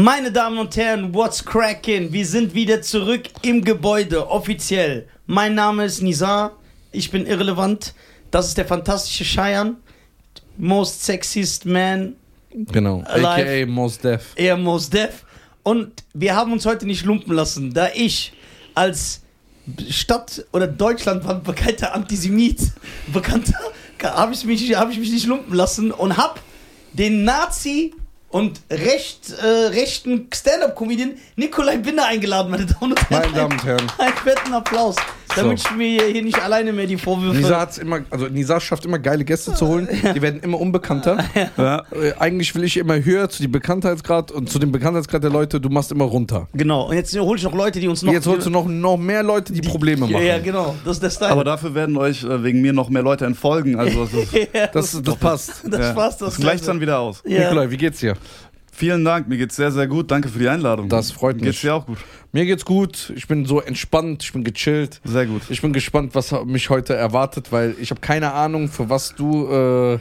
Meine Damen und Herren, what's cracking? Wir sind wieder zurück im Gebäude, offiziell. Mein Name ist Nizar, ich bin irrelevant. Das ist der fantastische Cheyenne, most sexiest man, Genau. Alive. AKA Mos Def. eher most deaf. Und wir haben uns heute nicht lumpen lassen, da ich als Stadt- oder deutschlandweit bekannter Antisemit, bekannter, habe ich, mich- hab ich mich nicht lumpen lassen und habe den Nazi und recht, äh, rechten Stand-Up-Comedian Nikolai Binder eingeladen, meine Damen und Herren. Meine Damen und Herren. Einen fetten Applaus, damit So. ich mir hier nicht alleine mehr die Vorwürfe... Nisa hat's immer, also Nisa schafft immer geile Gäste zu holen. Die werden immer unbekannter. Ja. Äh, Eigentlich will ich immer höher zu dem Bekanntheitsgrad und zu dem Bekanntheitsgrad der Leute. Du machst immer runter. Genau, und jetzt hole ich noch Leute, die uns noch... Jetzt holst du noch, noch mehr Leute, die, Probleme ja, machen. ja, genau, das ist der Style. Aber dafür werden euch äh, wegen mir noch mehr Leute entfolgen. Also das, ist- ja, Das, das passt. das ja, passt, das das gleicht dann wieder aus. Ja. Nikolai, wie geht's dir? Vielen Dank, mir geht's sehr, sehr gut. Danke für die Einladung. Das freut Geht's mich. dir auch gut? Mir geht's gut. Ich bin so entspannt. Ich bin gechillt. Sehr gut. Ich bin gespannt, was mich heute erwartet, weil ich habe keine Ahnung, für was du, äh,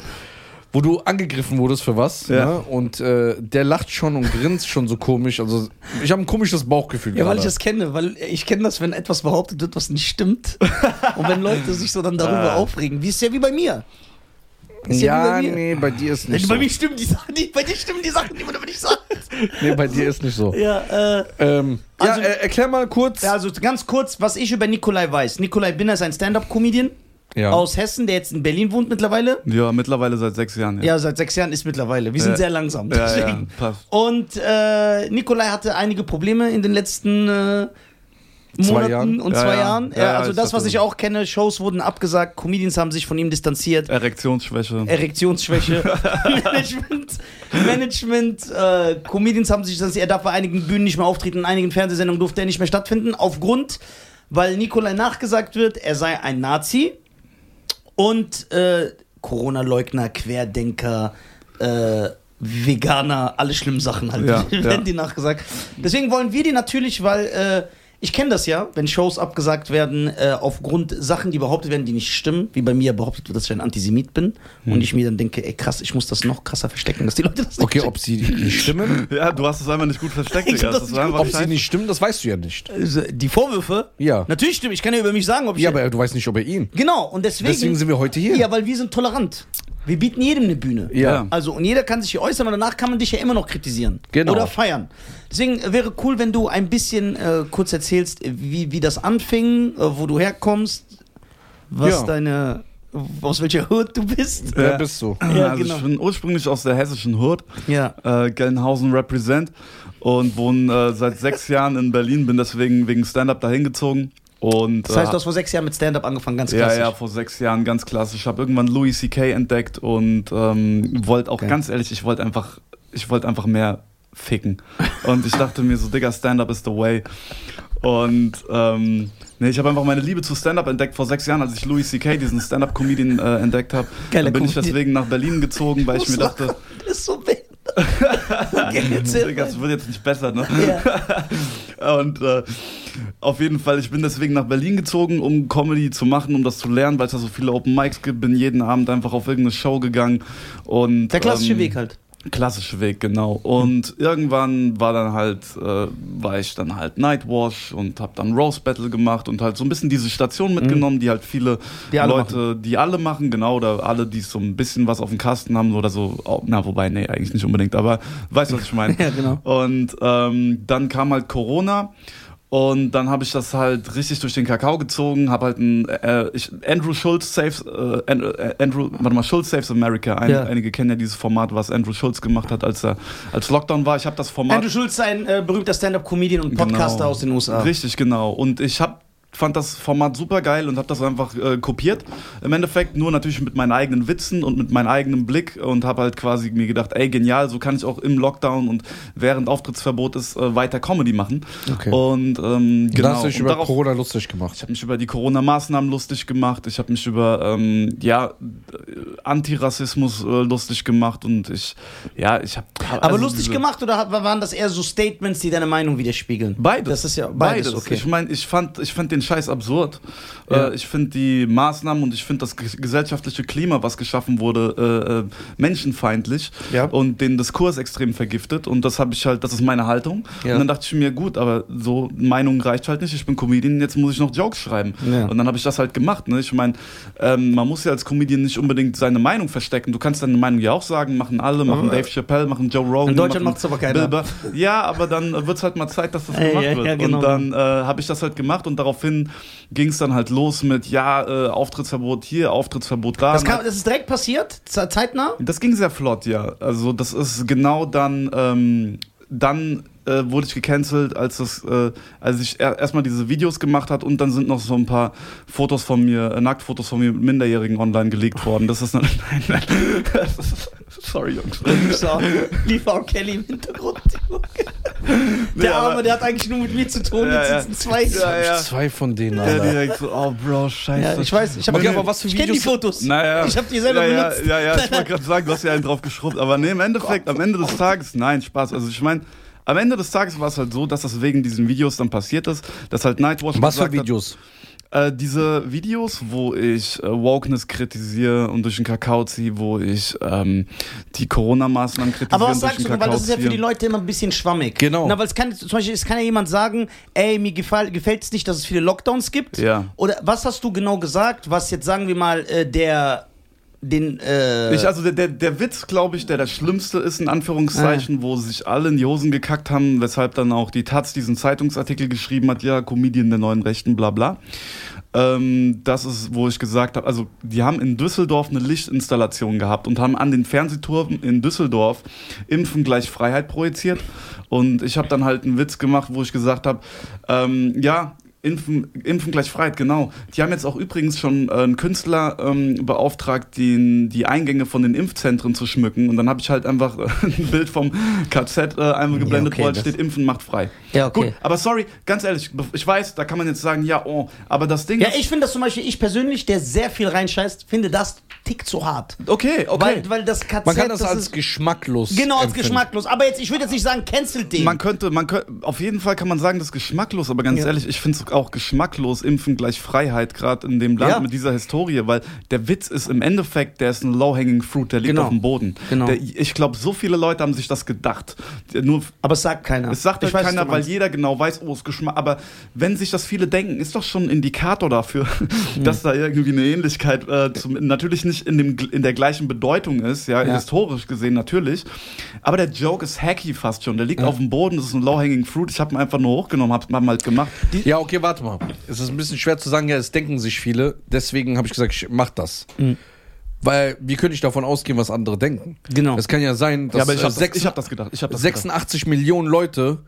wo du angegriffen wurdest, für was. Ja. Ne? Und äh, der lacht schon und grinst schon so komisch. Also ich habe ein komisches Bauchgefühl Ja, weil ich das kenne, weil ich kenne das, wenn etwas behauptet wird, was nicht stimmt. und wenn Leute sich so dann darüber Ah. aufregen. Wie ist ja wie bei mir. Ist ja, Ja, nee, bei dir ist nicht bei so. mir stimmen die Sachen nicht, bei dir stimmen die Sachen, die man aber nicht sagt. Nee, bei dir ist nicht so. Ja, äh, Ähm, Also- ja, äh, erklär mal kurz. ja, also ganz kurz, was ich über Nikolai weiß. Nikolai Binner ist ein Stand-Up-Comedian Ja. aus Hessen, der jetzt in Berlin wohnt mittlerweile. Ja, mittlerweile seit sechs Jahren. Ja, seit sechs Jahren ist mittlerweile. Wir sind Ja. sehr langsam. ja, ja passt. Und äh, Nikolai hatte einige Probleme in den letzten äh, Monaten Jahren. und zwei ja. Jahren. Ja, ja, also das, was ich auch kenne, Shows wurden abgesagt, Comedians haben sich von ihm distanziert. Erektionsschwäche. Erektionsschwäche, Management, Management, äh, Comedians haben sich distanziert. Er darf bei einigen Bühnen nicht mehr auftreten, in einigen Fernsehsendungen durfte er nicht mehr stattfinden, aufgrund, weil Nikolai nachgesagt wird, er sei ein Nazi und äh, Corona-Leugner, Querdenker, äh, Veganer, alle schlimmen Sachen halt, werden die nachgesagt. Deswegen wollen wir die natürlich, weil äh, ich kenne das ja, wenn Shows abgesagt werden äh, aufgrund Sachen, die behauptet werden, die nicht stimmen, wie bei mir behauptet wird, dass ich ein Antisemit bin Hm. und ich mir dann denke, ey krass, ich muss das noch krasser verstecken, dass die Leute das nicht Okay, checken. ob sie nicht stimmen? Ja, du hast es einfach nicht gut versteckt, Ich Digga. das Das ob sie nicht stimmen, das weißt du ja nicht. Also, Die Vorwürfe? Ja. Natürlich stimmt, ich kann ja über mich sagen, ob ich... Ja, aber du weißt nicht über ihn. genau, und deswegen... Deswegen sind wir heute hier. Ja, weil wir sind tolerant. Wir bieten jedem eine Bühne. Ja. Also, und jeder kann sich hier äußern, aber danach kann man dich ja immer noch kritisieren. Genau. Oder feiern. Deswegen äh, wäre cool, wenn du ein bisschen äh, kurz erzählst, wie, wie das anfing, äh, wo du herkommst, was Ja. deine, aus welcher Hood du bist. Wer Ja. bist du? Ja, also genau. ich bin ursprünglich aus der hessischen Hut, Ja. äh, Gelnhausen represent und wohne äh, seit sechs Jahren in Berlin, bin deswegen wegen Stand-Up dahin gezogen. Und, Das heißt, äh, du hast vor sechs Jahren mit Stand-Up angefangen, ganz Ja, klassisch. ja, vor sechs Jahren ganz klassisch. Ich habe irgendwann Louis C.K. entdeckt und ähm, wollte auch Okay. ganz ehrlich, ich wollte einfach, ich wollte einfach mehr ficken. Und ich dachte mir so, Digga, Stand-up is the way. Und ähm, nee, ich habe einfach meine Liebe zu Stand-up entdeckt vor sechs Jahren, als ich Louis C.K., diesen Stand-up-Comedian, äh, entdeckt habe. Dann bin ich Comedian. deswegen nach Berlin gezogen, weil ich mir dachte, Das ist so behindert. okay, das wird jetzt nicht besser, ne? ja. Und äh, auf jeden Fall, ich bin deswegen nach Berlin gezogen, um Comedy zu machen, um das zu lernen, weil es da so viele Open Mics gibt. Bin jeden Abend einfach auf irgendeine Show gegangen. Und, Der klassische ähm, Weg halt. Klassische Weg, genau. Und irgendwann war dann halt, äh, war ich dann halt Nightwash und hab dann Rose Battle gemacht und halt so ein bisschen diese Station mitgenommen, die halt viele Mhm. Die Leute, die alle machen, genau, oder alle, die so ein bisschen was auf dem Kasten haben oder so. Na, wobei, nee, eigentlich nicht unbedingt, aber weißt du, was ich meine? Ja, genau. Und ähm, dann kam halt Corona und dann habe ich das halt richtig durch den Kakao gezogen, habe halt ein äh, ich, Andrew Schulz Saves äh, äh, Andrew warte mal Schulz Saves America. Ein, Ja. Einige kennen ja dieses Format, was Andrew Schulz gemacht hat, als er als Lockdown war. Ich habe das Format Andrew Schulz ist ein äh, berühmter Stand-Up-Comedian und Podcaster Genau. aus den USA. Richtig, genau. Und ich hab, fand das Format super geil und habe das einfach äh, kopiert. Im Endeffekt nur natürlich mit meinen eigenen Witzen und mit meinem eigenen Blick und habe halt quasi mir gedacht, ey genial, so kann ich auch im Lockdown und während Auftrittsverbot ist äh, weiter Comedy machen. Okay. Und ähm, Du genau. hast dich und über darauf- Corona lustig gemacht. ich habe mich über die Corona-Maßnahmen lustig gemacht. Ich habe mich über ähm, ja äh, Antirassismus äh, lustig gemacht und ich ja ich habe Aber lustig gemacht oder waren das eher so Statements, die deine Meinung widerspiegeln? Beides. Das ist ja beides, beides. okay. Ich meine, ich fand, ich fand den Scheiß absurd. Ja. Äh, ich finde die Maßnahmen und ich finde das ge- gesellschaftliche Klima, was geschaffen wurde, äh, äh, menschenfeindlich Ja. und den Diskurs extrem vergiftet. Und das habe ich halt, das ist meine Haltung. Ja. Und dann dachte ich mir, gut, aber so Meinung reicht halt nicht. Ich bin Comedian, jetzt muss ich noch Jokes schreiben. Und dann habe ich das halt gemacht. Ne? Ich meine, ähm, man muss ja als Comedian nicht unbedingt seine Meinung verstecken. Du kannst deine Meinung ja auch sagen, machen alle, machen Aber- Dave Chappelle, machen Joe Rogan. In Deutschland machen macht's aber keiner. Ja, aber dann wird es halt mal Zeit, dass das gemacht wird. genau. Und dann äh, habe ich das halt gemacht und daraufhin ging es dann halt los mit, ja, äh, Auftrittsverbot hier, Auftrittsverbot da. Das, kam, das ist direkt passiert, ze- zeitnah. Das ging sehr flott, ja. Also das ist genau dann, ähm, dann äh, wurde ich gecancelt, als das, äh, als ich er erstmal diese Videos gemacht hat und dann sind noch so ein paar Fotos von mir, äh, Nacktfotos von mir mit Minderjährigen online gelegt worden. Das ist nein, nein, das ist, sorry Jungs. So, lief auch Kelly im Hintergrund. Der Nee, aber- Arme, der hat eigentlich nur mit mir zu tun. Ja, Jetzt ja. sitzen zwei. Ja, ja. Zwei von denen, Ja, Alter. direkt so, oh Bro, scheiße. Ja, ich weiß, ich habe Okay, aber was für ich kenne die Videos- Fotos. Naja. Ich habe die selber ja, benutzt. Ja, ja, ja, ich wollte gerade sagen, du hast ja einen drauf geschrubbt. Aber nee, im Endeffekt, am Ende des Tages, nein, Spaß. Also ich meine, am Ende des Tages war es halt so, dass das wegen diesen Videos dann passiert ist, dass halt Nightwatch Was für gesagt hat, Videos? Äh, diese Videos, wo ich äh, Wokeness kritisiere und durch den Kakao ziehe, wo ich ähm, die Corona-Maßnahmen kritisiere Aber was sagst du, weil das ist ja für die. Leute immer ein bisschen schwammig. Genau. Na, weil es kann, zum Beispiel, es kann ja jemand sagen, ey, mir gefällt es nicht, dass es viele Lockdowns gibt. Ja. Oder was hast du genau gesagt, was jetzt, sagen wir mal, äh, der, den, äh, Ich, also der, der, der Witz, glaube ich, der das Schlimmste ist, in Anführungszeichen, wo sich alle in die Hosen gekackt haben, weshalb dann auch die Taz diesen Zeitungsartikel geschrieben hat, ja, Comedian der neuen Rechten, bla bla. Ähm, das ist, wo ich gesagt habe, also die haben in Düsseldorf eine Lichtinstallation gehabt und haben an den Fernsehturm in Düsseldorf Impfen gleich Freiheit projiziert. Und ich habe dann halt einen Witz gemacht, wo ich gesagt habe, ähm, ja, Impfen, Impfen gleich Freiheit, genau. Die haben jetzt auch übrigens schon äh, einen Künstler ähm, beauftragt, den, die Eingänge von den Impfzentren zu schmücken. Und dann habe ich halt einfach äh, ein Bild vom KZ äh, einmal Ja, geblendet, okay, wo halt das- steht, Impfen macht frei. Ja, okay. Gut, aber sorry, ganz ehrlich, ich weiß, da kann man jetzt sagen, ja, oh, aber das Ding ja, ist... ich finde das zum Beispiel, ich persönlich, der sehr viel reinscheißt, finde das tick zu hart. Okay, okay. Weil, weil das KZ, Man kann das, als ist, geschmacklos. genau als empfinden. geschmacklos. Aber jetzt, ich würde jetzt nicht sagen, cancelt den. Man könnte, man könnte, auf jeden Fall kann man sagen, das ist geschmacklos, aber ganz Ja. ehrlich, ich finde es auch geschmacklos, Impfen gleich Freiheit, gerade in dem Land Ja. mit dieser Historie, weil der Witz ist im Endeffekt, der ist ein low-hanging fruit, der liegt Genau. auf dem Boden. Genau. Der, ich glaube, so viele Leute haben sich das gedacht. Nur, aber es sagt keiner. es sagt Ich halt weiß, keiner, weil jeder genau weiß, oh, es Geschmack. Aber wenn sich das viele denken, ist doch schon ein Indikator dafür, dass da irgendwie eine Ähnlichkeit, äh, zum, natürlich nicht in, dem, in der gleichen Bedeutung ist, ja, Ja. historisch gesehen natürlich. Aber der Joke ist hacky fast schon. Der liegt auf dem Boden, das ist ein low-hanging fruit. Ich habe ihn einfach nur hochgenommen, habe hab halt gemacht. Ja, okay, warte mal. Es ist ein bisschen schwer zu sagen, ja, es denken sich viele. Deswegen habe ich gesagt, ich mach das. Mhm. Weil wie könnte ich davon ausgehen, was andere denken? Genau. Es kann ja sein, dass Ja, aber ich äh, habe das, sechs- ich hab das gedacht. Ich hab das gedacht. 86 Millionen Leute,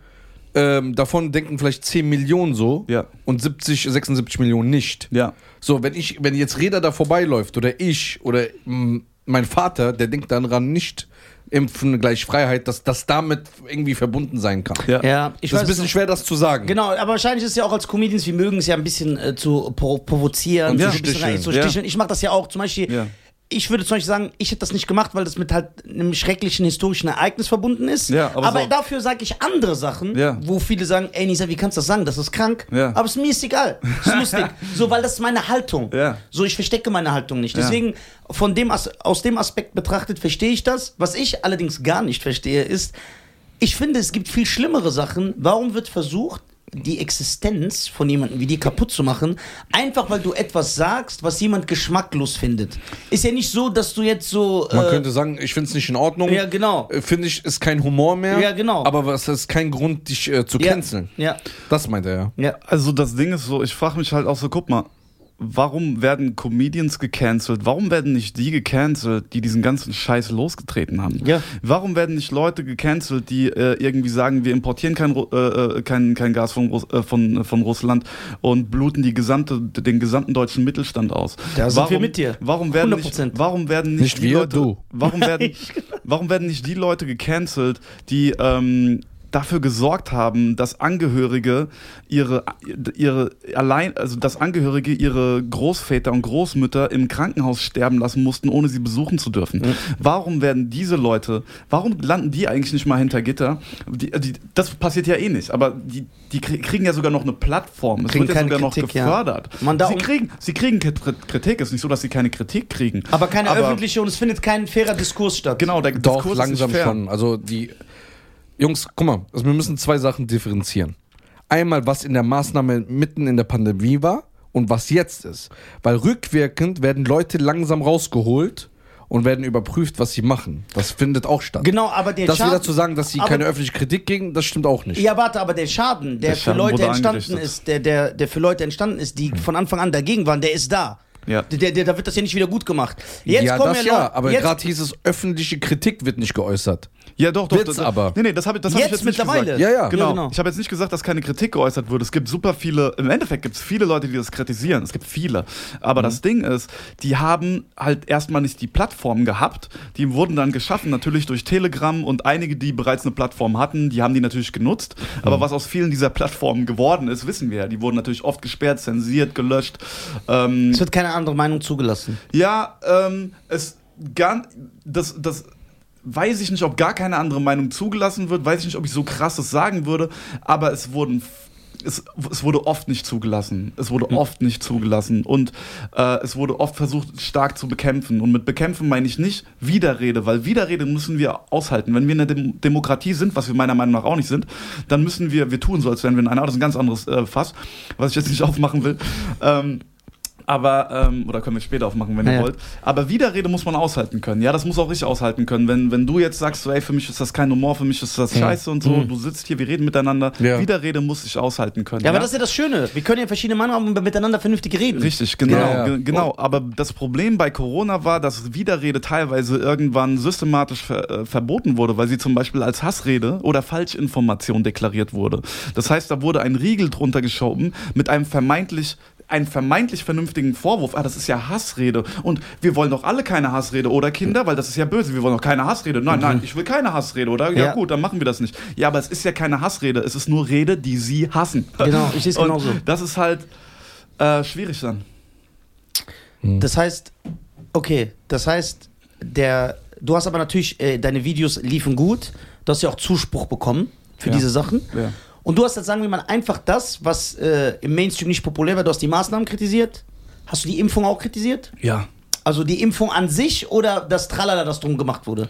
ähm, davon denken vielleicht 10 Millionen so Ja. und 70, 76 Millionen nicht. Ja. So, wenn ich, wenn jetzt Reda da vorbeiläuft oder ich oder mh, mein Vater, der denkt daran nicht impfen gleich Freiheit, dass das damit irgendwie verbunden sein kann. Ja. Ja, ich das ist weiß. ein bisschen schwer, das zu sagen. Genau, aber wahrscheinlich ist es ja auch als Comedians, wir mögen es ja ein bisschen äh, zu pro provozieren, Und zu, ja, ein bisschen sticheln. rein, zu Ja. sticheln. Ich mache das ja auch. Zum Beispiel, Ja. Ich würde zum Beispiel sagen, ich hätte das nicht gemacht, weil das mit halt einem schrecklichen historischen Ereignis verbunden ist. Ja, aber aber so- dafür sage ich andere Sachen, Ja. wo viele sagen, ey Nisa, wie kannst du das sagen? Das ist krank. Ja. Aber es ist mir ist egal. Es ist lustig. so, weil das ist meine Haltung. So, ich verstecke meine Haltung nicht. Deswegen, von dem As aus dem Aspekt betrachtet, verstehe ich das. Was ich allerdings gar nicht verstehe, ist, ich finde, es gibt viel schlimmere Sachen. Warum wird versucht, die Existenz von jemandem wie dir kaputt zu machen, einfach weil du etwas sagst, was jemand geschmacklos findet? Ist ja nicht so, dass du jetzt so. Man äh, könnte sagen, ich finde es nicht in Ordnung. Ja, genau. Äh, Finde ich, ist kein Humor mehr. Ja, genau. Aber es ist kein Grund, dich äh, zu ja, canceln. Ja, Das meint er ja. ja. Also das Ding ist so, ich frage mich halt auch so, guck mal, warum werden Comedians gecancelt? Warum werden nicht die gecancelt, die diesen ganzen Scheiß losgetreten haben? Ja. Warum werden nicht Leute gecancelt, die äh, irgendwie sagen, wir importieren kein, äh, äh, kein, kein Gas von, Russ, äh, von, von Russland und bluten die gesamte, den gesamten deutschen Mittelstand aus? Da sind wir mit dir. Warum werden nicht, 100%. warum werden nicht, Nicht die wir, Leute, du. Warum werden, warum werden nicht die Leute gecancelt, die ähm, dafür gesorgt haben, dass Angehörige ihre, ihre allein, also dass Angehörige ihre Großväter und Großmütter im Krankenhaus sterben lassen mussten, ohne sie besuchen zu dürfen. Warum werden diese Leute, warum landen die eigentlich nicht mal hinter Gitter? Die, die, das passiert ja eh nicht, aber die, die krie- kriegen ja sogar noch eine Plattform. Es Kriegen wird ja sogar noch Kritik, ja. gefördert. Man da sie, kriegen, sie kriegen Krit- Kritik, ist nicht so, dass sie keine Kritik kriegen. Aber keine öffentliche und es findet kein fairer Diskurs statt. Genau, der Doch, Diskurs ist langsam nicht fair. schon. Also die Jungs, guck mal, also wir müssen zwei Sachen differenzieren. Einmal, was in der Maßnahme mitten in der Pandemie war und was jetzt ist. Weil rückwirkend werden Leute langsam rausgeholt und werden überprüft, was sie machen. Das findet auch statt. Genau, aber der Das Schaden. wieder zu sagen, dass sie aber- keine öffentliche Kritik kriegen, das stimmt auch nicht. Ja, warte, aber der Schaden, der, Der Schaden für Leute entstanden ist, der, der, der für Leute entstanden ist, die von Anfang an dagegen waren, der ist da. Ja. Der, der, da wird das ja nicht wieder gut gemacht. Jetzt ja, kommen das ja, ja, Leute- aber gerade hieß es, öffentliche Kritik wird nicht geäußert. Ja, doch, doch. Das, aber. Nee, nee, das habe das hab ich Jetzt nicht gesagt. Ja, ja. Genau. Ja, genau. Ich habe jetzt nicht gesagt, dass keine Kritik geäußert wurde. Es gibt super viele, im Endeffekt gibt es viele Leute, die das kritisieren. Es gibt viele. Aber Mhm. das Ding ist, die haben halt erstmal nicht die Plattform gehabt. Die wurden dann geschaffen, natürlich durch Telegram und einige, die bereits eine Plattform hatten, die haben die natürlich genutzt. Mhm. Aber was aus vielen dieser Plattformen geworden ist, wissen wir ja. Die wurden natürlich oft gesperrt, zensiert, gelöscht. Ähm, es wird keine andere Meinung zugelassen. ja, ähm, es gar, das, das weiß ich nicht, ob gar keine andere Meinung zugelassen wird, weiß ich nicht, ob ich so krasses sagen würde, aber es wurden es, es wurde oft nicht zugelassen. Es wurde oft nicht zugelassen. Und äh, es wurde oft versucht, stark zu bekämpfen. Und mit bekämpfen meine ich nicht Widerrede, weil Widerrede müssen wir aushalten. Wenn wir in einer Dem Demokratie sind, was wir meiner Meinung nach auch nicht sind, dann müssen wir, wir tun so, als wären wir in einer, das ist ein ganz anderes äh, Fass, was ich jetzt nicht aufmachen will. Ähm, aber, ähm, oder können wir später aufmachen, wenn Ja, ihr ja. wollt. Aber Widerrede muss man aushalten können. Ja, das muss auch ich aushalten können. Wenn, wenn du jetzt sagst, so, ey, für mich ist das kein Humor, für mich ist das scheiße und so, du sitzt hier, wir reden miteinander. Ja. Widerrede muss ich aushalten können. Ja, aber das ist ja das Schöne. Wir können ja verschiedene Meinungen haben und miteinander vernünftig reden. Richtig, genau, Ja, ja. ge- genau. Aber das Problem bei Corona war, dass Widerrede teilweise irgendwann systematisch ver äh, verboten wurde, weil sie zum Beispiel als Hassrede oder Falschinformation deklariert wurde. Das heißt, da wurde ein Riegel drunter geschoben mit einem vermeintlich einen vermeintlich vernünftigen Vorwurf, ah, das ist ja Hassrede und wir wollen doch alle keine Hassrede oder Kinder, weil das ist ja böse, wir wollen doch keine Hassrede. Nein, nein, ich will keine Hassrede, oder? Ja, Ja. gut, dann machen wir das nicht. Ja, aber es ist ja keine Hassrede, es ist nur Rede, die sie hassen. Genau, ich sehe es genauso. Das ist halt äh, schwierig dann. Das heißt, okay, das heißt, der, du hast aber natürlich, äh, deine Videos liefen gut. Du hast ja auch Zuspruch bekommen für Ja. diese Sachen. Ja. Und du hast jetzt, sagen wir mal, einfach das, was äh, im Mainstream nicht populär war, du hast die Maßnahmen kritisiert. Hast du die Impfung auch kritisiert? Ja. Also die Impfung an sich oder das Tralala, das drum gemacht wurde?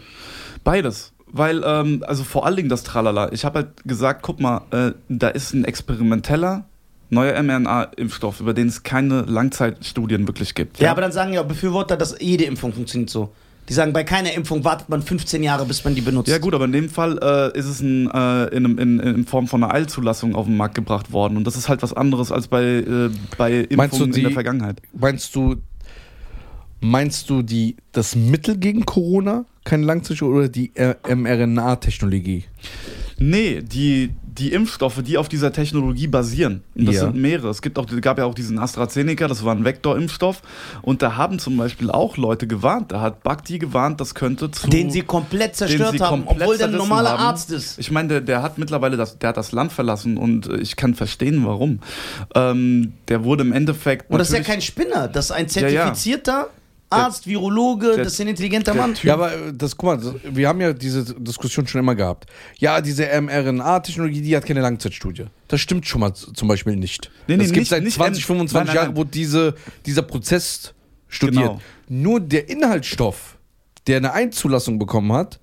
Beides. Weil, ähm, also vor allen Dingen das Tralala. Ich habe halt gesagt, guck mal, äh, da ist ein experimenteller neuer mRNA-Impfstoff, über den es keine Langzeitstudien wirklich gibt. Ja, aber dann sagen ja Befürworter, dass jede Impfung funktioniert so. Die sagen, bei keiner Impfung wartet man 15 Jahre, bis man die benutzt. Ja gut, aber in dem Fall äh, ist es ein, äh, in, einem- in, in Form von einer Eilzulassung auf den Markt gebracht worden. Und das ist halt was anderes als bei, äh, bei Impfungen in die- der Vergangenheit. Meinst du, meinst du die, das Mittel gegen Corona, keine Langzeitstudie, oder die äh, mRNA-Technologie? Nee, die, die Impfstoffe, die auf dieser Technologie basieren. Und das Ja. sind mehrere. Es gibt auch, gab ja auch diesen AstraZeneca, das war ein Vektorimpfstoff. Und da haben zum Beispiel auch Leute gewarnt. Da hat Bakti gewarnt, das könnte zu. den sie komplett zerstört sie haben, komplett obwohl der ein normaler haben. Arzt ist. Ich meine, der, der hat mittlerweile das, der hat das Land verlassen und äh, ich kann verstehen, warum. Ähm, der wurde im Endeffekt. Und das ist ja kein Spinner, das ist ein Ja, ja. Arzt, Virologe, der- das ist ein intelligenter Mann. Typ- Ja, aber äh, das, guck mal, das, wir haben ja diese Diskussion schon immer gehabt. Ja, diese mRNA-Technologie, die hat keine Langzeitstudie. Das stimmt schon mal zum Beispiel nicht. Nee, nee, es gibt nicht- seit nicht 20, M- 25 nein, nein, Jahren, wo diese, dieser Prozess studiert. Genau. Nur der Inhaltsstoff, der eine Einzulassung bekommen hat,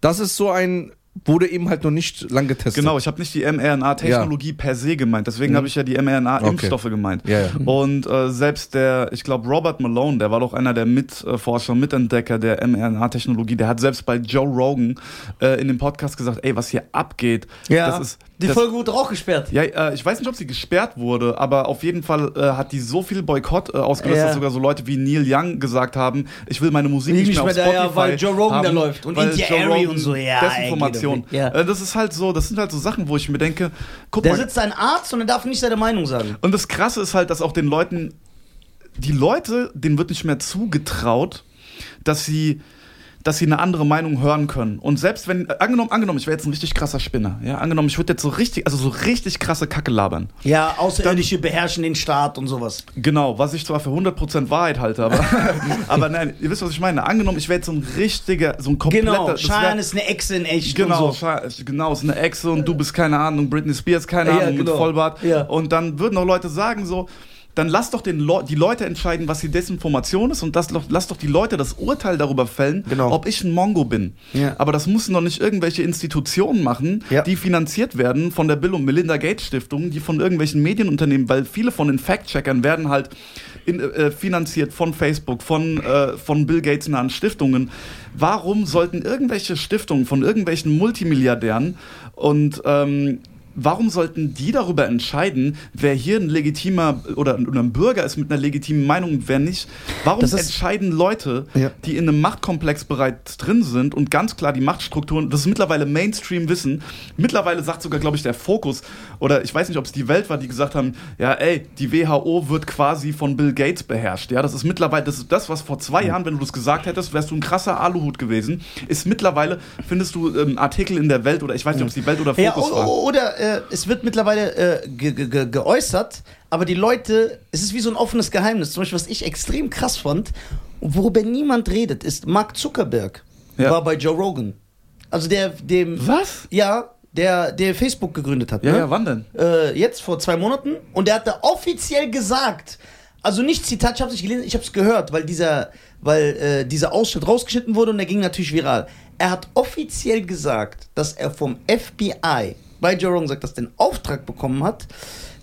das ist so ein, wurde eben halt noch nicht lang getestet. Genau, ich habe nicht die mRNA-Technologie per se gemeint, deswegen habe ich ja die mRNA-Impfstoffe gemeint. Ja, ja. Und äh, selbst der, ich glaube, Robert Malone, der war doch einer der Mitforscher, Mitentdecker der mRNA-Technologie, der hat selbst bei Joe Rogan äh, in dem Podcast gesagt, ey, was hier abgeht, Ja, das ist. die Folge wurde auch gesperrt. ja, äh, ich weiß nicht, ob sie gesperrt wurde, aber auf jeden Fall äh, hat die so viel Boykott äh, ausgelöst, Ja. dass sogar so Leute wie Neil Young gesagt haben, ich will meine Musik Nicht nicht, mehr auf mehr da, Spotify ja, weil Joe Rogan da haben, läuft und India Joe Airy Rogan und so, ja, ey, Nicht, ja. Äh, das ist halt so, das sind halt so Sachen, wo ich mir denke, guck Da mal, sitzt ein Arzt und er darf nicht seine Meinung sagen. und das Krasse ist halt, dass auch den Leuten, die Leute, denen wird nicht mehr zugetraut, dass sie dass sie eine andere Meinung hören können. Und selbst wenn, angenommen, angenommen, ich wäre jetzt ein richtig krasser Spinner, ja, angenommen, ich würde jetzt so richtig, also so richtig krasse Kacke labern. Ja, Außerirdische beherrschen den Staat und sowas. Genau, was ich zwar für 100% Wahrheit halte, aber, aber nein, ihr wisst, was ich meine. Angenommen, ich wäre jetzt so ein richtiger, so ein kompletter... Genau, Cheyenne ist eine Echse in echt Genau, so. Genau, ist eine Echse und du bist keine Ahnung, Britney Spears, keine Ja, Ahnung, genau. mit Vollbart. Ja. Und dann würden auch Leute sagen so, dann lass doch den Leu die Leute entscheiden, was die Desinformation ist und das, lass doch die Leute das Urteil darüber fällen, Genau. ob ich ein Mongo bin. Ja. Aber das müssen doch nicht irgendwelche Institutionen machen, Ja. die finanziert werden von der Bill und Melinda Gates Stiftung, die von irgendwelchen Medienunternehmen, weil viele von den Fact-Checkern werden halt in, äh, finanziert von Facebook, von, äh, von Bill Gates nahen Stiftungen. Warum sollten irgendwelche Stiftungen von irgendwelchen Multimilliardären und ähm, Warum sollten die darüber entscheiden, wer hier ein legitimer oder, oder ein Bürger ist mit einer legitimen Meinung und wer nicht? Warum ist- entscheiden Leute, Ja. die in einem Machtkomplex bereits drin sind und ganz klar die Machtstrukturen, das ist mittlerweile Mainstream-Wissen. Mittlerweile sagt sogar, glaube ich, der Fokus, oder ich weiß nicht, ob es die Welt war, die gesagt haben, ja, ey, die WHO wird quasi von Bill Gates beherrscht. Ja, das ist mittlerweile, das ist das, was vor zwei Jahren, wenn du das gesagt hättest, wärst du ein krasser Aluhut gewesen. Ist mittlerweile, findest du ähm, Artikel in der Welt oder ich weiß nicht, ob es die Welt oder Ja, Fokus o- war. o- oder äh, es wird mittlerweile äh, ge ge ge geäußert, aber die Leute, es ist wie so ein offenes Geheimnis. Zum Beispiel, was ich extrem krass fand worüber niemand redet, ist Mark Zuckerberg Ja. war bei Joe Rogan. Also der, dem, Was? ja, der, der Facebook gegründet hat. Ja, ne? ja, wann denn? äh, jetzt vor zwei Monaten und der hat da offiziell gesagt, also nicht Zitat, ich habe es nicht gelesen, ich habe es gehört, weil dieser, weil äh, dieser Ausschnitt rausgeschnitten wurde und der ging natürlich viral. Er hat offiziell gesagt, dass er vom FBI bei Joe Rogan sagt, dass er den Auftrag bekommen hat,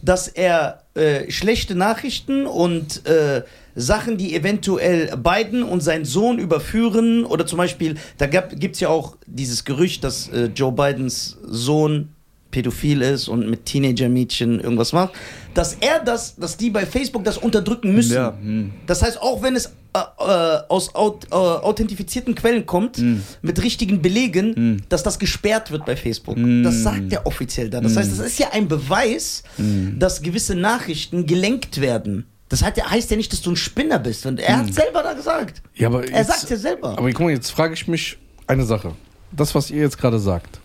dass er äh, schlechte Nachrichten und äh, Sachen, die eventuell Biden und sein Sohn überführen, oder zum Beispiel, da gibt es ja auch dieses Gerücht, dass äh, Joe Bidens Sohn pädophil ist und mit Teenager-Mädchen irgendwas macht, dass er das, dass die bei Facebook das unterdrücken müssen. Ja, hm. Das heißt, auch wenn es äh, äh, aus aut, äh, authentifizierten Quellen kommt, Hm. mit richtigen Belegen, dass das gesperrt wird bei Facebook. Hm. Das sagt er offiziell da. Das heißt, das ist ja ein Beweis, Hm. dass gewisse Nachrichten gelenkt werden. Das heißt ja nicht, dass du ein Spinner bist. Und er hat selber da gesagt. Ja, aber Er sagt ja selber. Aber guck mal, jetzt frage ich mich eine Sache. Das, was ihr jetzt gerade sagt,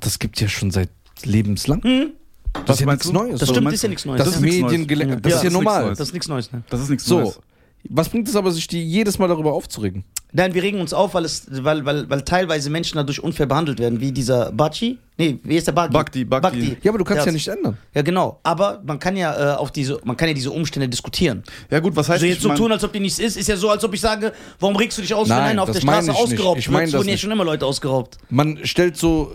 das gibt ja schon seit lebenslang. Das Was ist ja meinst nichts du? Neues. Das stimmt, meinst ist ja nichts Neues. Das, Das ist Medien Neues. Ja. Das Ja, ist ja das ist nichts normal. Das ist nichts Neues. Ne? Das ist nichts So, Neues. Was bringt es aber, sich die jedes Mal darüber aufzuregen? Nein, wir regen uns auf, weil, es, weil, weil, weil teilweise Menschen dadurch unfair behandelt werden, wie dieser Bachi. Nee, wie ist der Bhakti? Bhakti, Bhakti. Ja, aber du kannst ja nicht ändern. Ja, genau. Aber man kann ja äh, auf diese, man kann ja diese Umstände diskutieren. Ja gut, was heißt Also jetzt ich so tun, als ob die nichts ist, ist ja so, als ob ich sage, warum regst du dich aus, wenn Nein, einer auf das der Straße meine ich ausgeraubt Ich wird? meine Es das wurden ja schon immer Leute ausgeraubt. Man stellt so,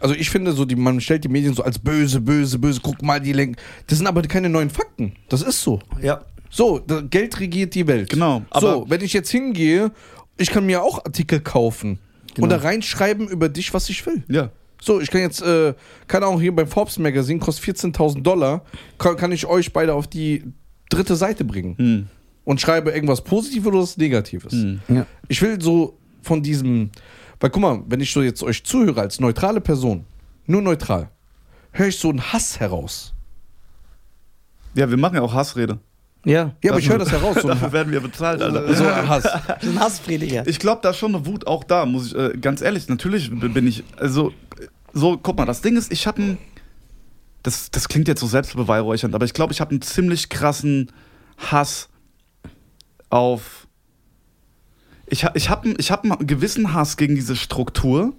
also ich finde so, die, man stellt die Medien so als böse, böse, böse, guck mal, die lenken. Das sind aber keine neuen Fakten. Das ist so. Ja. So, Geld regiert die Welt. Genau, So, wenn ich jetzt hingehe, ich kann mir auch Artikel kaufen Genau. und da reinschreiben über dich, was ich will. Ja. So, ich kann jetzt, äh, keine Ahnung, hier beim Forbes Magazine kostet 14.000 Dollar, kann, kann ich euch beide auf die dritte Seite bringen Hm. und schreibe irgendwas Positives oder was Negatives. Hm. Ja. Ich will so von diesem, weil guck mal, wenn ich so jetzt euch zuhöre als neutrale Person, nur neutral, höre ich so einen Hass heraus. Ja, wir machen ja auch Hassrede. Ja. Ja, aber ich höre das heraus. So Dafür werden wir bezahlt, Alter. so ein Hass. Ist ein Hassprediger. Ich glaube, da ist schon eine Wut auch da, muss ich äh, ganz ehrlich. Natürlich bin ich, also, äh, so, guck mal, das Ding ist, ich habe einen, das, das klingt jetzt so selbstbeweihräuchernd, aber ich glaube, ich habe einen ziemlich krassen Hass auf, ich, ha- ich habe ich hab einen gewissen Hass gegen diese Struktur,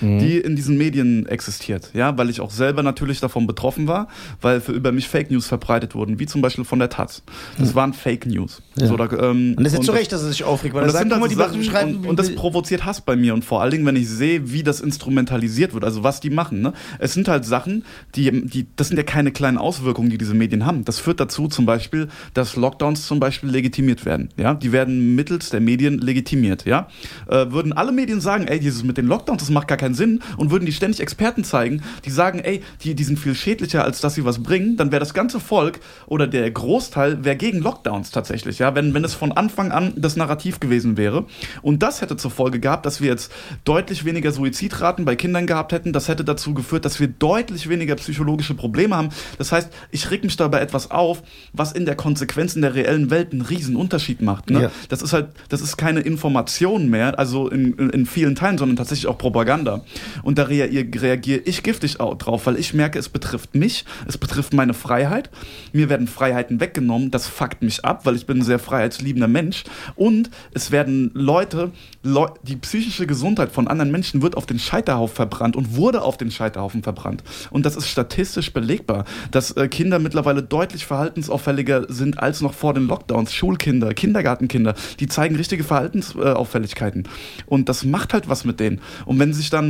die in diesen Medien existiert, ja, weil ich auch selber natürlich davon betroffen war, weil für über mich Fake News verbreitet wurden, wie zum Beispiel von der Taz. Das waren Fake News. Ja. So, da, ähm, Und das ist jetzt zu Recht, dass er sich aufregt, weil und das sagt, sind mal, halt die Sachen, und, und das provoziert Hass bei mir und vor allen Dingen, wenn ich sehe, wie das instrumentalisiert wird, also was die machen. Ne? Es sind halt Sachen, die, die, das sind ja keine kleinen Auswirkungen, die diese Medien haben. Das führt dazu zum Beispiel, dass Lockdowns zum Beispiel legitimiert werden. Ja, die werden mittels der Medien legitimiert. Ja, äh, würden alle Medien sagen, ey, dieses mit den Lockdowns, das macht gar keinen keinen Sinn und würden die ständig Experten zeigen, die sagen, ey, die, die sind viel schädlicher, als dass sie was bringen, dann wäre das ganze Volk oder der Großteil wäre gegen Lockdowns tatsächlich, ja, wenn, wenn es von Anfang an das Narrativ gewesen wäre. Und das hätte zur Folge gehabt, dass wir jetzt deutlich weniger Suizidraten bei Kindern gehabt hätten. Das hätte dazu geführt, dass wir deutlich weniger psychologische Probleme haben. Das heißt, ich reg mich dabei etwas auf, was in der Konsequenz in der reellen Welt einen riesen Unterschied macht. Ne? Ja. Das ist halt, das ist keine Information mehr, also in, in, in vielen Teilen, sondern tatsächlich auch Propaganda. Und da rea reagiere ich giftig auch drauf, weil ich merke, es betrifft mich, es betrifft meine Freiheit. Mir werden Freiheiten weggenommen, das fuckt mich ab, weil ich bin ein sehr freiheitsliebender Mensch. Und es werden Leute, Leu die psychische Gesundheit von anderen Menschen wird auf den Scheiterhaufen verbrannt und wurde auf den Scheiterhaufen verbrannt. Und das ist statistisch belegbar, dass äh, Kinder mittlerweile deutlich verhaltensauffälliger sind als noch vor den Lockdowns. Schulkinder, Kindergartenkinder, die zeigen richtige Verhaltensauffälligkeiten. Und das macht halt was mit denen. Und wenn sich dann,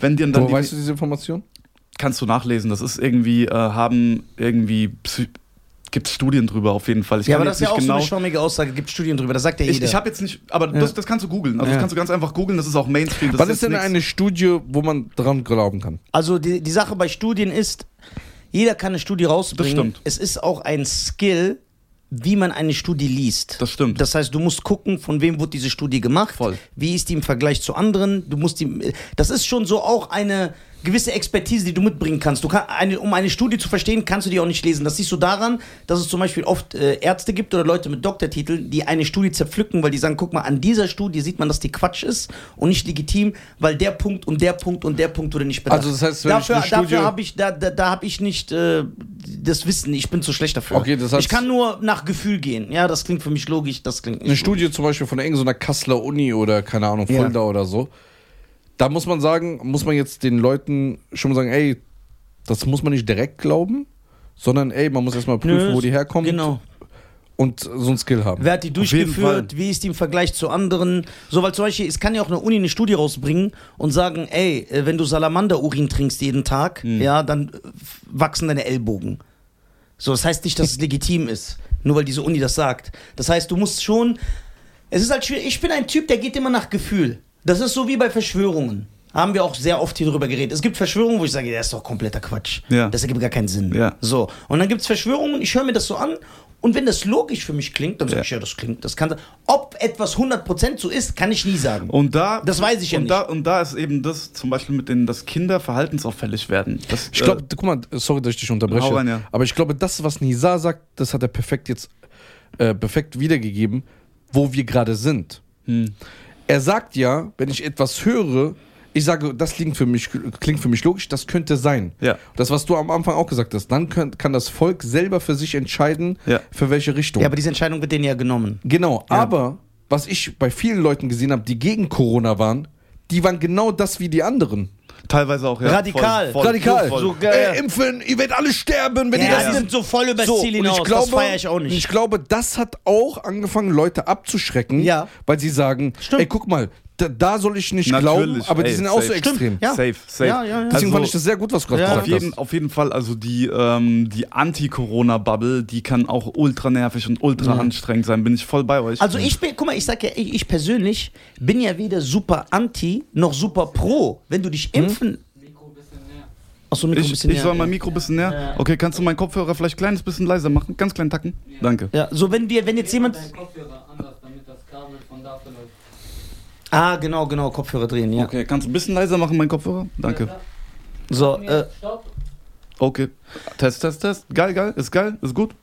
wenn dir dann Wo weißt du diese Information? kannst du nachlesen. Das ist irgendwie, äh, haben irgendwie, gibt es Studien drüber auf jeden Fall. Ich Ja, kann aber das ist ja auch nicht so genau. eine schwammige Aussage, gibt Studien drüber, das sagt ja ich jeder. ich habe jetzt nicht, aber Ja. das, das kannst du googeln. Also Ja. das kannst du ganz einfach googeln, das ist auch Mainstream. Das Was ist ist denn nix- eine Studie, wo man dran glauben kann? Also die, die Sache bei Studien ist, jeder kann eine Studie rausbringen. Das stimmt. Es ist auch ein Skill, wie man eine Studie liest. Das stimmt. Das heißt, du musst gucken, von wem wurde diese Studie gemacht, Voll. wie ist die im Vergleich zu anderen. Du musst die, das ist schon so auch eine gewisse Expertise, die du mitbringen kannst. Du kann, eine, um eine Studie zu verstehen, kannst du die auch nicht lesen. Das siehst du daran, dass es zum Beispiel oft äh, Ärzte gibt oder Leute mit Doktortiteln, die eine Studie zerpflücken, weil die sagen, guck mal, an dieser Studie sieht man, dass die Quatsch ist und nicht legitim, weil der Punkt und der Punkt und der Punkt wurde nicht bedacht. Also das heißt, wenn ich dafür, Studie- dafür habe ich, da, da, da habe ich nicht äh, das Wissen. Ich bin zu schlecht dafür. Okay, das heißt- ich kann nur nach Gefühl gehen. Ja, das klingt für mich logisch. Das klingt nicht Eine Studie zum Beispiel von irgendeiner Kasseler Uni oder keine Ahnung, Ja. Fulda oder so. Da muss man sagen, muss man jetzt den Leuten schon mal sagen, ey, das muss man nicht direkt glauben, sondern ey, man muss erstmal prüfen, Nö, wo die herkommt Genau. und so ein Skill haben. Wer hat die durchgeführt? Wie ist die im Vergleich zu anderen? So, weil zum Beispiel, es kann ja auch eine Uni eine Studie rausbringen und sagen, ey, äh, wenn du Salamander-Urin trinkst jeden Tag, Hm. ja, dann äh, wachsen deine Ellbogen. So, das heißt nicht, dass es legitim ist, nur weil diese Uni das sagt. Das heißt, du musst schon. Es ist halt schwierig. Ich bin ein Typ, der geht immer nach Gefühl. Das ist so wie bei Verschwörungen. Haben wir auch sehr oft hier drüber geredet. Es gibt Verschwörungen, wo ich sage, das ist doch kompletter Quatsch. Ja. Das ergibt gar keinen Sinn. Ja. So. Und dann gibt es Verschwörungen, ich höre mir das so an und wenn das logisch für mich klingt, dann sage Ja. ich, ja, das klingt, das kann sein. Ob etwas 100% so ist, kann ich nie sagen. Und da, Das weiß ich ja und nicht. Da, und da ist eben das zum Beispiel mit den, dass Kinder verhaltensauffällig werden. Das, Ich glaube, guck mal, sorry, dass ich dich unterbreche, rein, ja. aber ich glaube, das, was Nisa sagt, das hat er perfekt jetzt äh, perfekt wiedergegeben, wo wir gerade sind. Hm. Er sagt ja, wenn ich etwas höre, ich sage, das klingt für mich, klingt für mich logisch, das könnte sein. Ja. Das, was du am Anfang auch gesagt hast, dann kann, kann das Volk selber für sich entscheiden, Ja. für welche Richtung. ja, aber diese Entscheidung wird denen ja genommen. Genau, Ja. aber was ich bei vielen Leuten gesehen habe, die gegen Corona waren, die waren genau das wie die anderen. Teilweise auch ja, Radikal. Voll, voll, Radikal. Voll. So. Äh, impfen, ihr werdet alle sterben, wenn ihr Ja, das die sind so voll übers Ziel und hinaus. ich glaube, das feiere ich auch und nicht. Ich glaube, das hat auch angefangen, Leute abzuschrecken, Ja. weil sie sagen, Stimmt. ey, guck mal, da, da soll ich nicht Natürlich, glauben, aber die ey, sind auch so safe. extrem. Ja. Safe, safe. Ja, ja, ja. Deswegen Also- fand ich das sehr gut, was du gerade Ja. Auf gesagt jeden, hast. auf jeden Fall, also die, ähm, die Anti-Corona-Bubble, die kann auch ultra nervig und ultra Mhm. anstrengend sein. Bin ich voll bei euch. Also ich bin, guck mal, ich sag ja, ich, ich persönlich bin ja weder super anti noch super pro. Wenn du dich impfen. Mikro ein bisschen näher. Achso, Mikro ein ich, bisschen ich soll näher. mein Mikro ein bisschen näher. Ja. Okay, kannst du meinen Kopfhörer vielleicht ein kleines bisschen leiser machen? Ganz kleinen Tacken? Danke. Ja, so wenn wir, wenn jetzt jemand. Kopfhörer anders, damit das Kabel von da verläuft. Ah, genau, genau, Kopfhörer drehen, ja. Okay, kannst du ein bisschen leiser machen, meinen Kopfhörer? Danke. So, äh, Stopp. Okay. Test, Test, Test. Geil, geil. Ist geil? Ist gut?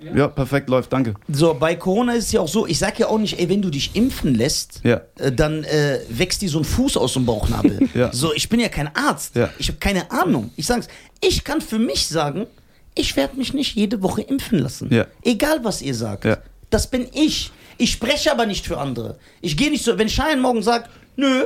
Ja. Ja, perfekt, läuft, danke. so, bei Corona ist es ja auch so, ich sag ja auch nicht, ey, wenn du dich impfen lässt, Ja. äh, dann äh, wächst dir so ein Fuß aus dem Bauchnabel. Ja. So, ich bin ja kein Arzt. Ja. Ich habe keine Ahnung. Ich sag's, ich kann für mich sagen, ich werde mich nicht jede Woche impfen lassen. Ja. Egal, was ihr sagt. Ja. Das bin ich. Ich spreche aber nicht für andere. Ich gehe nicht so, wenn Schein morgen sagt, nö,